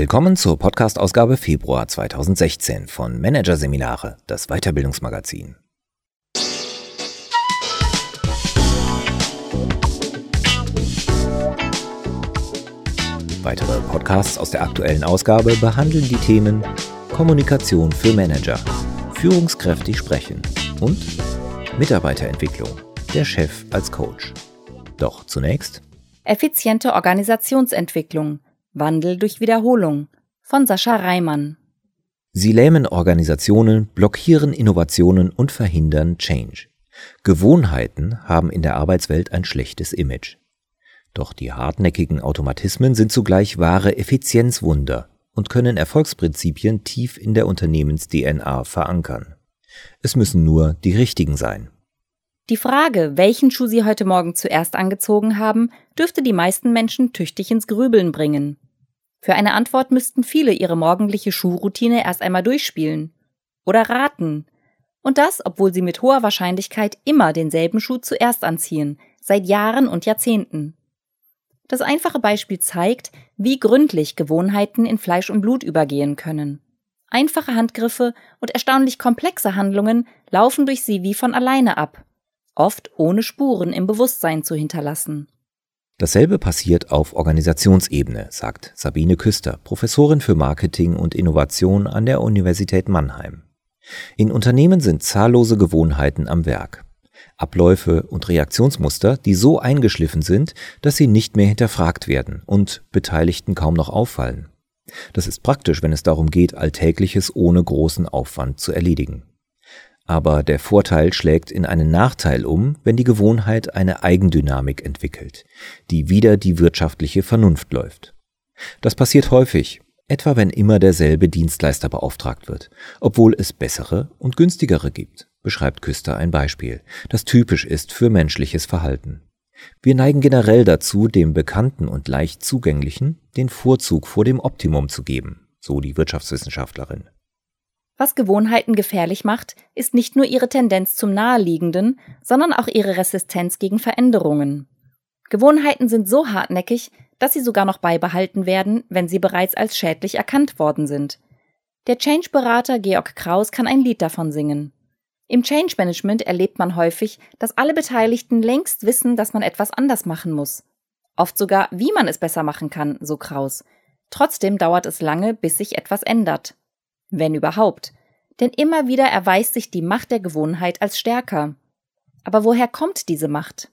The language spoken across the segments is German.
Willkommen zur Podcast-Ausgabe Februar 2016 von Managerseminare, das Weiterbildungsmagazin. Weitere Podcasts aus der aktuellen Ausgabe behandeln die Themen Kommunikation für Manager, führungskräftig sprechen und Mitarbeiterentwicklung, der Chef als Coach. Doch zunächst Effiziente Organisationsentwicklung – Wandel durch Wiederholung von Sascha Reimann. Sie lähmen Organisationen, blockieren Innovationen und verhindern Change. Gewohnheiten haben in der Arbeitswelt ein schlechtes Image. Doch die hartnäckigen Automatismen sind zugleich wahre Effizienzwunder und können Erfolgsprinzipien tief in der Unternehmens-DNA verankern. Es müssen nur die richtigen sein. Die Frage, welchen Schuh Sie heute Morgen zuerst angezogen haben, dürfte die meisten Menschen tüchtig ins Grübeln bringen. Für eine Antwort müssten viele ihre morgendliche Schuhroutine erst einmal durchspielen. Oder raten. Und das, obwohl sie mit hoher Wahrscheinlichkeit immer denselben Schuh zuerst anziehen, seit Jahren und Jahrzehnten. Das einfache Beispiel zeigt, wie gründlich Gewohnheiten in Fleisch und Blut übergehen können. Einfache Handgriffe und erstaunlich komplexe Handlungen laufen durch sie wie von alleine ab oft ohne Spuren im Bewusstsein zu hinterlassen. Dasselbe passiert auf Organisationsebene, sagt Sabine Küster, Professorin für Marketing und Innovation an der Universität Mannheim. In Unternehmen sind zahllose Gewohnheiten am Werk. Abläufe und Reaktionsmuster, die so eingeschliffen sind, dass sie nicht mehr hinterfragt werden und Beteiligten kaum noch auffallen. Das ist praktisch, wenn es darum geht, Alltägliches ohne großen Aufwand zu erledigen. Aber der Vorteil schlägt in einen Nachteil um, wenn die Gewohnheit eine Eigendynamik entwickelt, die wieder die wirtschaftliche Vernunft läuft. Das passiert häufig, etwa wenn immer derselbe Dienstleister beauftragt wird, obwohl es bessere und günstigere gibt, beschreibt Küster ein Beispiel, das typisch ist für menschliches Verhalten. Wir neigen generell dazu, dem Bekannten und leicht zugänglichen den Vorzug vor dem Optimum zu geben, so die Wirtschaftswissenschaftlerin. Was Gewohnheiten gefährlich macht, ist nicht nur ihre Tendenz zum Naheliegenden, sondern auch ihre Resistenz gegen Veränderungen. Gewohnheiten sind so hartnäckig, dass sie sogar noch beibehalten werden, wenn sie bereits als schädlich erkannt worden sind. Der Change-Berater Georg Kraus kann ein Lied davon singen. Im Change Management erlebt man häufig, dass alle Beteiligten längst wissen, dass man etwas anders machen muss. Oft sogar, wie man es besser machen kann, so Kraus. Trotzdem dauert es lange, bis sich etwas ändert wenn überhaupt, denn immer wieder erweist sich die Macht der Gewohnheit als stärker. Aber woher kommt diese Macht?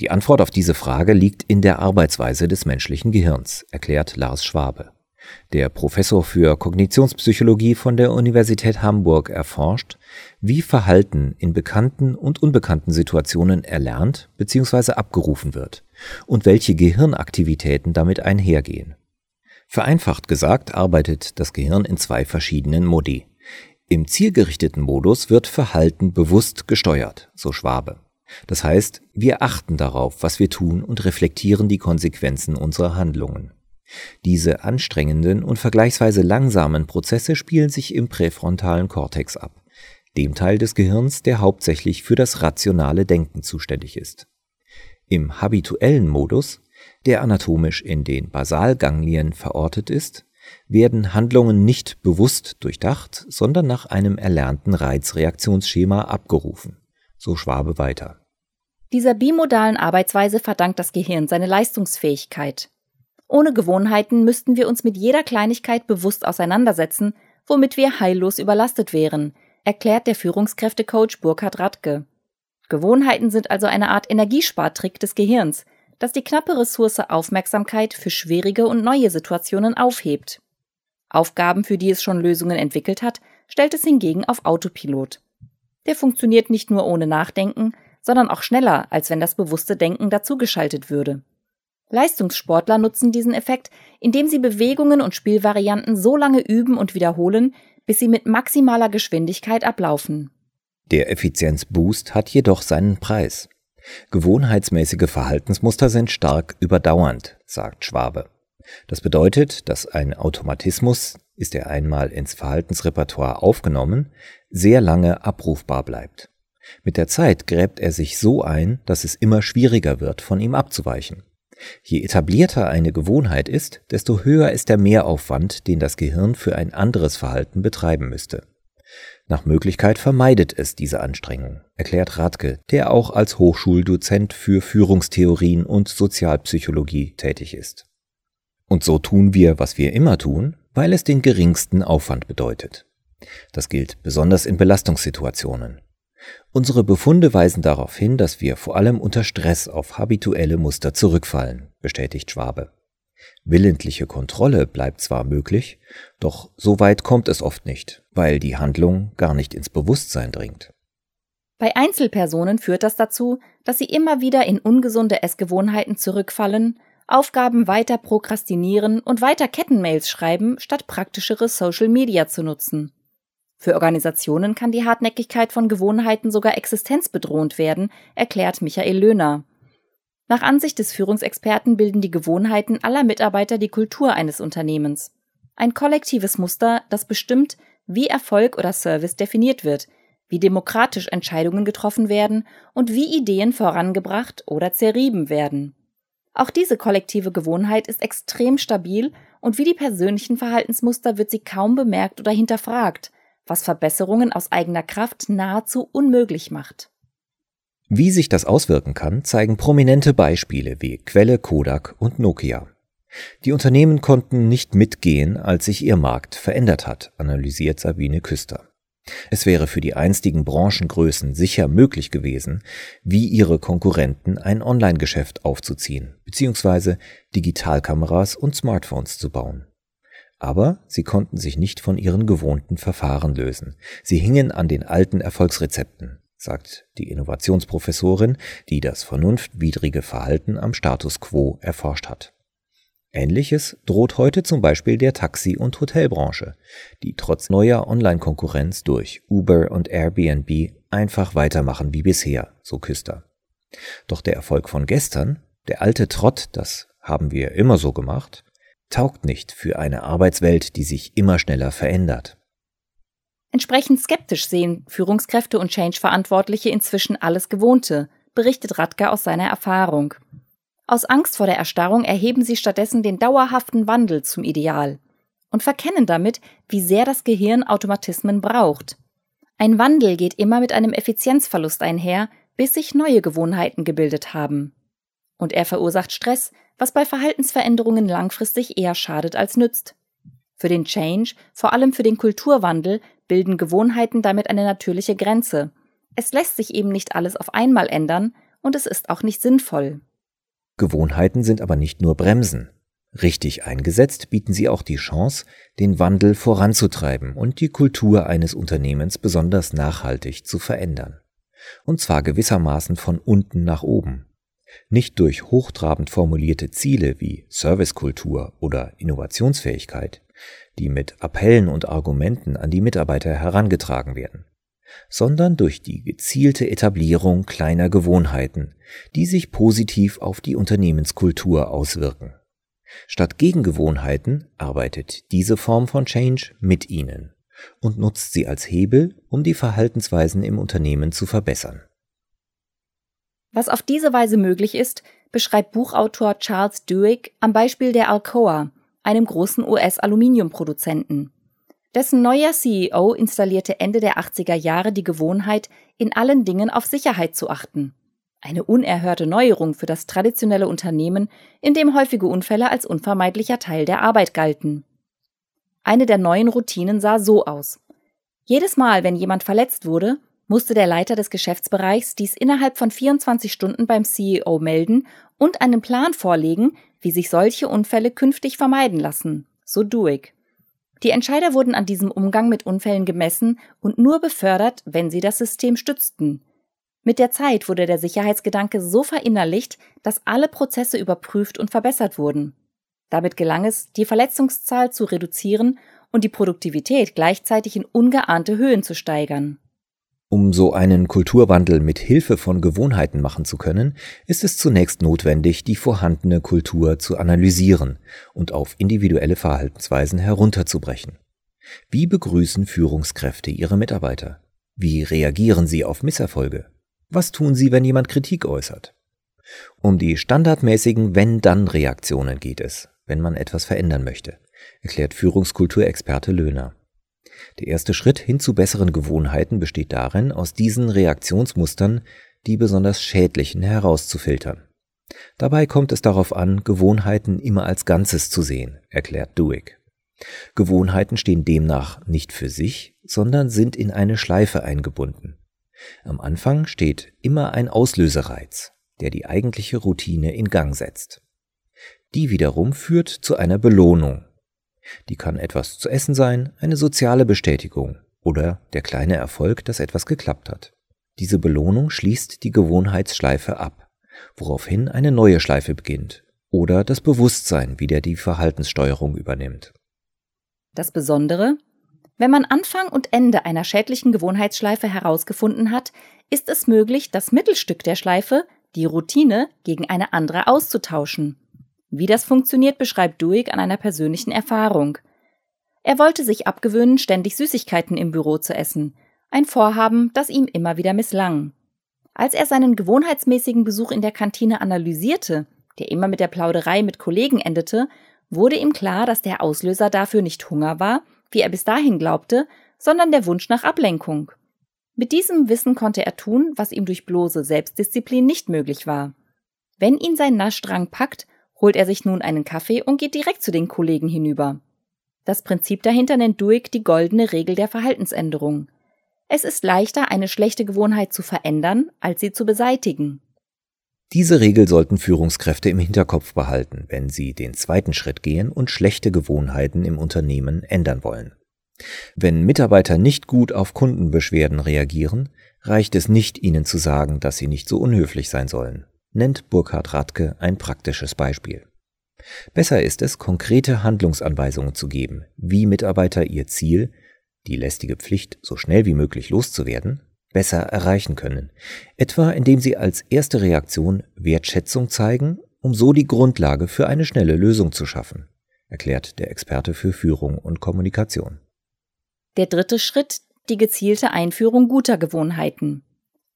Die Antwort auf diese Frage liegt in der Arbeitsweise des menschlichen Gehirns, erklärt Lars Schwabe. Der Professor für Kognitionspsychologie von der Universität Hamburg erforscht, wie Verhalten in bekannten und unbekannten Situationen erlernt bzw. abgerufen wird und welche Gehirnaktivitäten damit einhergehen. Vereinfacht gesagt arbeitet das Gehirn in zwei verschiedenen Modi. Im zielgerichteten Modus wird Verhalten bewusst gesteuert, so Schwabe. Das heißt, wir achten darauf, was wir tun und reflektieren die Konsequenzen unserer Handlungen. Diese anstrengenden und vergleichsweise langsamen Prozesse spielen sich im präfrontalen Kortex ab, dem Teil des Gehirns, der hauptsächlich für das rationale Denken zuständig ist. Im habituellen Modus der anatomisch in den Basalganglien verortet ist, werden Handlungen nicht bewusst durchdacht, sondern nach einem erlernten Reizreaktionsschema abgerufen. So Schwabe weiter. Dieser bimodalen Arbeitsweise verdankt das Gehirn seine Leistungsfähigkeit. Ohne Gewohnheiten müssten wir uns mit jeder Kleinigkeit bewusst auseinandersetzen, womit wir heillos überlastet wären, erklärt der Führungskräftecoach Burkhard Radke. Gewohnheiten sind also eine Art Energiespartrick des Gehirns, das die knappe Ressource Aufmerksamkeit für schwierige und neue Situationen aufhebt. Aufgaben, für die es schon Lösungen entwickelt hat, stellt es hingegen auf Autopilot. Der funktioniert nicht nur ohne Nachdenken, sondern auch schneller, als wenn das bewusste Denken dazugeschaltet würde. Leistungssportler nutzen diesen Effekt, indem sie Bewegungen und Spielvarianten so lange üben und wiederholen, bis sie mit maximaler Geschwindigkeit ablaufen. Der Effizienzboost hat jedoch seinen Preis. Gewohnheitsmäßige Verhaltensmuster sind stark überdauernd, sagt Schwabe. Das bedeutet, dass ein Automatismus, ist er einmal ins Verhaltensrepertoire aufgenommen, sehr lange abrufbar bleibt. Mit der Zeit gräbt er sich so ein, dass es immer schwieriger wird, von ihm abzuweichen. Je etablierter eine Gewohnheit ist, desto höher ist der Mehraufwand, den das Gehirn für ein anderes Verhalten betreiben müsste. Nach Möglichkeit vermeidet es diese Anstrengung, erklärt Radke, der auch als Hochschuldozent für Führungstheorien und Sozialpsychologie tätig ist. Und so tun wir, was wir immer tun, weil es den geringsten Aufwand bedeutet. Das gilt besonders in Belastungssituationen. Unsere Befunde weisen darauf hin, dass wir vor allem unter Stress auf habituelle Muster zurückfallen, bestätigt Schwabe. Willentliche Kontrolle bleibt zwar möglich, doch so weit kommt es oft nicht, weil die Handlung gar nicht ins Bewusstsein dringt. Bei Einzelpersonen führt das dazu, dass sie immer wieder in ungesunde Essgewohnheiten zurückfallen, Aufgaben weiter prokrastinieren und weiter Kettenmails schreiben, statt praktischere Social Media zu nutzen. Für Organisationen kann die Hartnäckigkeit von Gewohnheiten sogar existenzbedrohend werden, erklärt Michael Löhner. Nach Ansicht des Führungsexperten bilden die Gewohnheiten aller Mitarbeiter die Kultur eines Unternehmens. Ein kollektives Muster, das bestimmt, wie Erfolg oder Service definiert wird, wie demokratisch Entscheidungen getroffen werden und wie Ideen vorangebracht oder zerrieben werden. Auch diese kollektive Gewohnheit ist extrem stabil und wie die persönlichen Verhaltensmuster wird sie kaum bemerkt oder hinterfragt, was Verbesserungen aus eigener Kraft nahezu unmöglich macht. Wie sich das auswirken kann, zeigen prominente Beispiele wie Quelle, Kodak und Nokia. Die Unternehmen konnten nicht mitgehen, als sich ihr Markt verändert hat, analysiert Sabine Küster. Es wäre für die einstigen Branchengrößen sicher möglich gewesen, wie ihre Konkurrenten ein Online-Geschäft aufzuziehen, beziehungsweise Digitalkameras und Smartphones zu bauen. Aber sie konnten sich nicht von ihren gewohnten Verfahren lösen. Sie hingen an den alten Erfolgsrezepten, sagt die Innovationsprofessorin, die das vernunftwidrige Verhalten am Status quo erforscht hat. Ähnliches droht heute zum Beispiel der Taxi- und Hotelbranche, die trotz neuer Online-Konkurrenz durch Uber und Airbnb einfach weitermachen wie bisher, so Küster. Doch der Erfolg von gestern, der alte Trott, das haben wir immer so gemacht, taugt nicht für eine Arbeitswelt, die sich immer schneller verändert. Entsprechend skeptisch sehen Führungskräfte und Change-Verantwortliche inzwischen alles Gewohnte, berichtet Radka aus seiner Erfahrung. Aus Angst vor der Erstarrung erheben sie stattdessen den dauerhaften Wandel zum Ideal und verkennen damit, wie sehr das Gehirn Automatismen braucht. Ein Wandel geht immer mit einem Effizienzverlust einher, bis sich neue Gewohnheiten gebildet haben. Und er verursacht Stress, was bei Verhaltensveränderungen langfristig eher schadet als nützt. Für den Change, vor allem für den Kulturwandel, bilden Gewohnheiten damit eine natürliche Grenze. Es lässt sich eben nicht alles auf einmal ändern und es ist auch nicht sinnvoll. Gewohnheiten sind aber nicht nur Bremsen. Richtig eingesetzt bieten sie auch die Chance, den Wandel voranzutreiben und die Kultur eines Unternehmens besonders nachhaltig zu verändern. Und zwar gewissermaßen von unten nach oben nicht durch hochtrabend formulierte Ziele wie Servicekultur oder Innovationsfähigkeit, die mit Appellen und Argumenten an die Mitarbeiter herangetragen werden, sondern durch die gezielte Etablierung kleiner Gewohnheiten, die sich positiv auf die Unternehmenskultur auswirken. Statt Gegengewohnheiten arbeitet diese Form von Change mit ihnen und nutzt sie als Hebel, um die Verhaltensweisen im Unternehmen zu verbessern. Was auf diese Weise möglich ist, beschreibt Buchautor Charles Duhigg am Beispiel der Alcoa, einem großen US-Aluminiumproduzenten. Dessen neuer CEO installierte Ende der 80er Jahre die Gewohnheit, in allen Dingen auf Sicherheit zu achten. Eine unerhörte Neuerung für das traditionelle Unternehmen, in dem häufige Unfälle als unvermeidlicher Teil der Arbeit galten. Eine der neuen Routinen sah so aus. Jedes Mal, wenn jemand verletzt wurde, musste der Leiter des Geschäftsbereichs dies innerhalb von 24 Stunden beim CEO melden und einen Plan vorlegen, wie sich solche Unfälle künftig vermeiden lassen, so Duig. Die Entscheider wurden an diesem Umgang mit Unfällen gemessen und nur befördert, wenn sie das System stützten. Mit der Zeit wurde der Sicherheitsgedanke so verinnerlicht, dass alle Prozesse überprüft und verbessert wurden. Damit gelang es, die Verletzungszahl zu reduzieren und die Produktivität gleichzeitig in ungeahnte Höhen zu steigern. Um so einen Kulturwandel mit Hilfe von Gewohnheiten machen zu können, ist es zunächst notwendig, die vorhandene Kultur zu analysieren und auf individuelle Verhaltensweisen herunterzubrechen. Wie begrüßen Führungskräfte ihre Mitarbeiter? Wie reagieren sie auf Misserfolge? Was tun sie, wenn jemand Kritik äußert? Um die standardmäßigen Wenn-Dann-Reaktionen geht es, wenn man etwas verändern möchte, erklärt Führungskulturexperte Löhner. Der erste Schritt hin zu besseren Gewohnheiten besteht darin, aus diesen Reaktionsmustern die besonders schädlichen herauszufiltern. Dabei kommt es darauf an, Gewohnheiten immer als Ganzes zu sehen, erklärt Duick. Gewohnheiten stehen demnach nicht für sich, sondern sind in eine Schleife eingebunden. Am Anfang steht immer ein Auslösereiz, der die eigentliche Routine in Gang setzt. Die wiederum führt zu einer Belohnung. Die kann etwas zu essen sein, eine soziale Bestätigung oder der kleine Erfolg, dass etwas geklappt hat. Diese Belohnung schließt die Gewohnheitsschleife ab, woraufhin eine neue Schleife beginnt oder das Bewusstsein wieder die Verhaltenssteuerung übernimmt. Das Besondere, wenn man Anfang und Ende einer schädlichen Gewohnheitsschleife herausgefunden hat, ist es möglich, das Mittelstück der Schleife, die Routine, gegen eine andere auszutauschen. Wie das funktioniert, beschreibt Duig an einer persönlichen Erfahrung. Er wollte sich abgewöhnen, ständig Süßigkeiten im Büro zu essen, ein Vorhaben, das ihm immer wieder misslang. Als er seinen gewohnheitsmäßigen Besuch in der Kantine analysierte, der immer mit der Plauderei mit Kollegen endete, wurde ihm klar, dass der Auslöser dafür nicht Hunger war, wie er bis dahin glaubte, sondern der Wunsch nach Ablenkung. Mit diesem Wissen konnte er tun, was ihm durch bloße Selbstdisziplin nicht möglich war. Wenn ihn sein Naschdrang packt, holt er sich nun einen Kaffee und geht direkt zu den Kollegen hinüber. Das Prinzip dahinter nennt Duick die goldene Regel der Verhaltensänderung. Es ist leichter, eine schlechte Gewohnheit zu verändern, als sie zu beseitigen. Diese Regel sollten Führungskräfte im Hinterkopf behalten, wenn sie den zweiten Schritt gehen und schlechte Gewohnheiten im Unternehmen ändern wollen. Wenn Mitarbeiter nicht gut auf Kundenbeschwerden reagieren, reicht es nicht, ihnen zu sagen, dass sie nicht so unhöflich sein sollen, nennt Burkhard Radke ein praktisches Beispiel. Besser ist es, konkrete Handlungsanweisungen zu geben, wie Mitarbeiter ihr Ziel, die lästige Pflicht so schnell wie möglich loszuwerden, besser erreichen können, etwa indem sie als erste Reaktion Wertschätzung zeigen, um so die Grundlage für eine schnelle Lösung zu schaffen, erklärt der Experte für Führung und Kommunikation. Der dritte Schritt, die gezielte Einführung guter Gewohnheiten.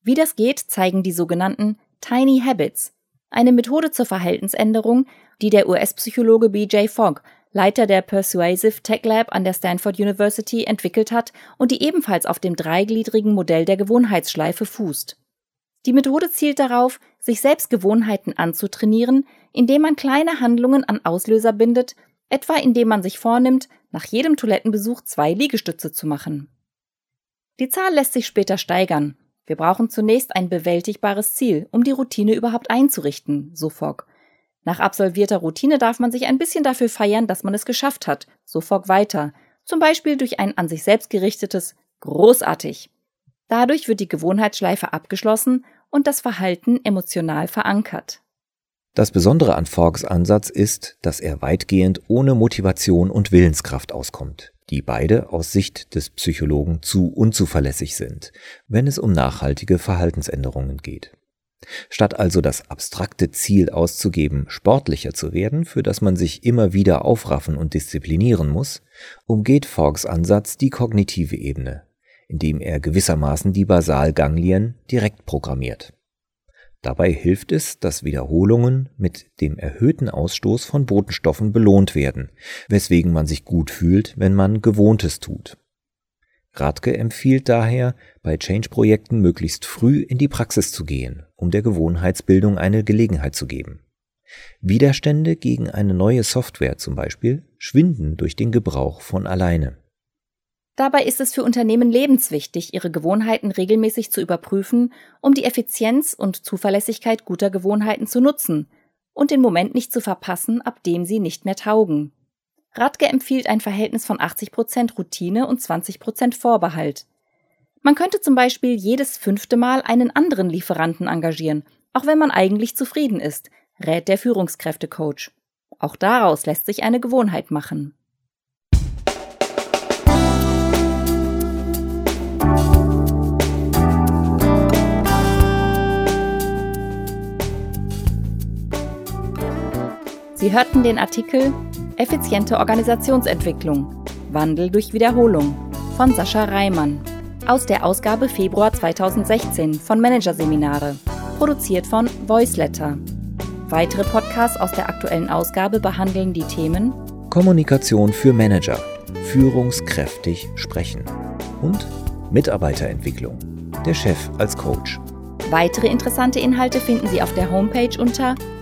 Wie das geht, zeigen die sogenannten Tiny Habits, eine Methode zur Verhaltensänderung, die der US-Psychologe BJ Fogg Leiter der Persuasive Tech Lab an der Stanford University, entwickelt hat und die ebenfalls auf dem dreigliedrigen Modell der Gewohnheitsschleife fußt. Die Methode zielt darauf, sich selbst Gewohnheiten anzutrainieren, indem man kleine Handlungen an Auslöser bindet, etwa indem man sich vornimmt, nach jedem Toilettenbesuch zwei Liegestütze zu machen. Die Zahl lässt sich später steigern. Wir brauchen zunächst ein bewältigbares Ziel, um die Routine überhaupt einzurichten, so Fogg. Nach absolvierter Routine darf man sich ein bisschen dafür feiern, dass man es geschafft hat, so Fogg weiter, zum Beispiel durch ein an sich selbst gerichtetes Großartig. Dadurch wird die Gewohnheitsschleife abgeschlossen und das Verhalten emotional verankert. Das Besondere an Foggs Ansatz ist, dass er weitgehend ohne Motivation und Willenskraft auskommt, die beide aus Sicht des Psychologen zu unzuverlässig sind, wenn es um nachhaltige Verhaltensänderungen geht. Statt also das abstrakte Ziel auszugeben, sportlicher zu werden, für das man sich immer wieder aufraffen und disziplinieren muss, umgeht Foggs Ansatz die kognitive Ebene, indem er gewissermaßen die Basalganglien direkt programmiert. Dabei hilft es, dass Wiederholungen mit dem erhöhten Ausstoß von Botenstoffen belohnt werden, weswegen man sich gut fühlt, wenn man Gewohntes tut. Radke empfiehlt daher, bei Change-Projekten möglichst früh in die Praxis zu gehen, um der Gewohnheitsbildung eine Gelegenheit zu geben. Widerstände gegen eine neue Software zum Beispiel schwinden durch den Gebrauch von alleine. Dabei ist es für Unternehmen lebenswichtig, ihre Gewohnheiten regelmäßig zu überprüfen, um die Effizienz und Zuverlässigkeit guter Gewohnheiten zu nutzen und den Moment nicht zu verpassen, ab dem sie nicht mehr taugen. Radke empfiehlt ein Verhältnis von 80% Routine und 20% Vorbehalt. Man könnte zum Beispiel jedes fünfte Mal einen anderen Lieferanten engagieren, auch wenn man eigentlich zufrieden ist, rät der Führungskräftecoach. Auch daraus lässt sich eine Gewohnheit machen. Sie hörten den Artikel Effiziente Organisationsentwicklung. Wandel durch Wiederholung von Sascha Reimann aus der Ausgabe Februar 2016 von Managerseminare. produziert von Voiceletter. Weitere Podcasts aus der aktuellen Ausgabe behandeln die Themen Kommunikation für Manager, führungskräftig sprechen und Mitarbeiterentwicklung, der Chef als Coach. Weitere interessante Inhalte finden Sie auf der Homepage unter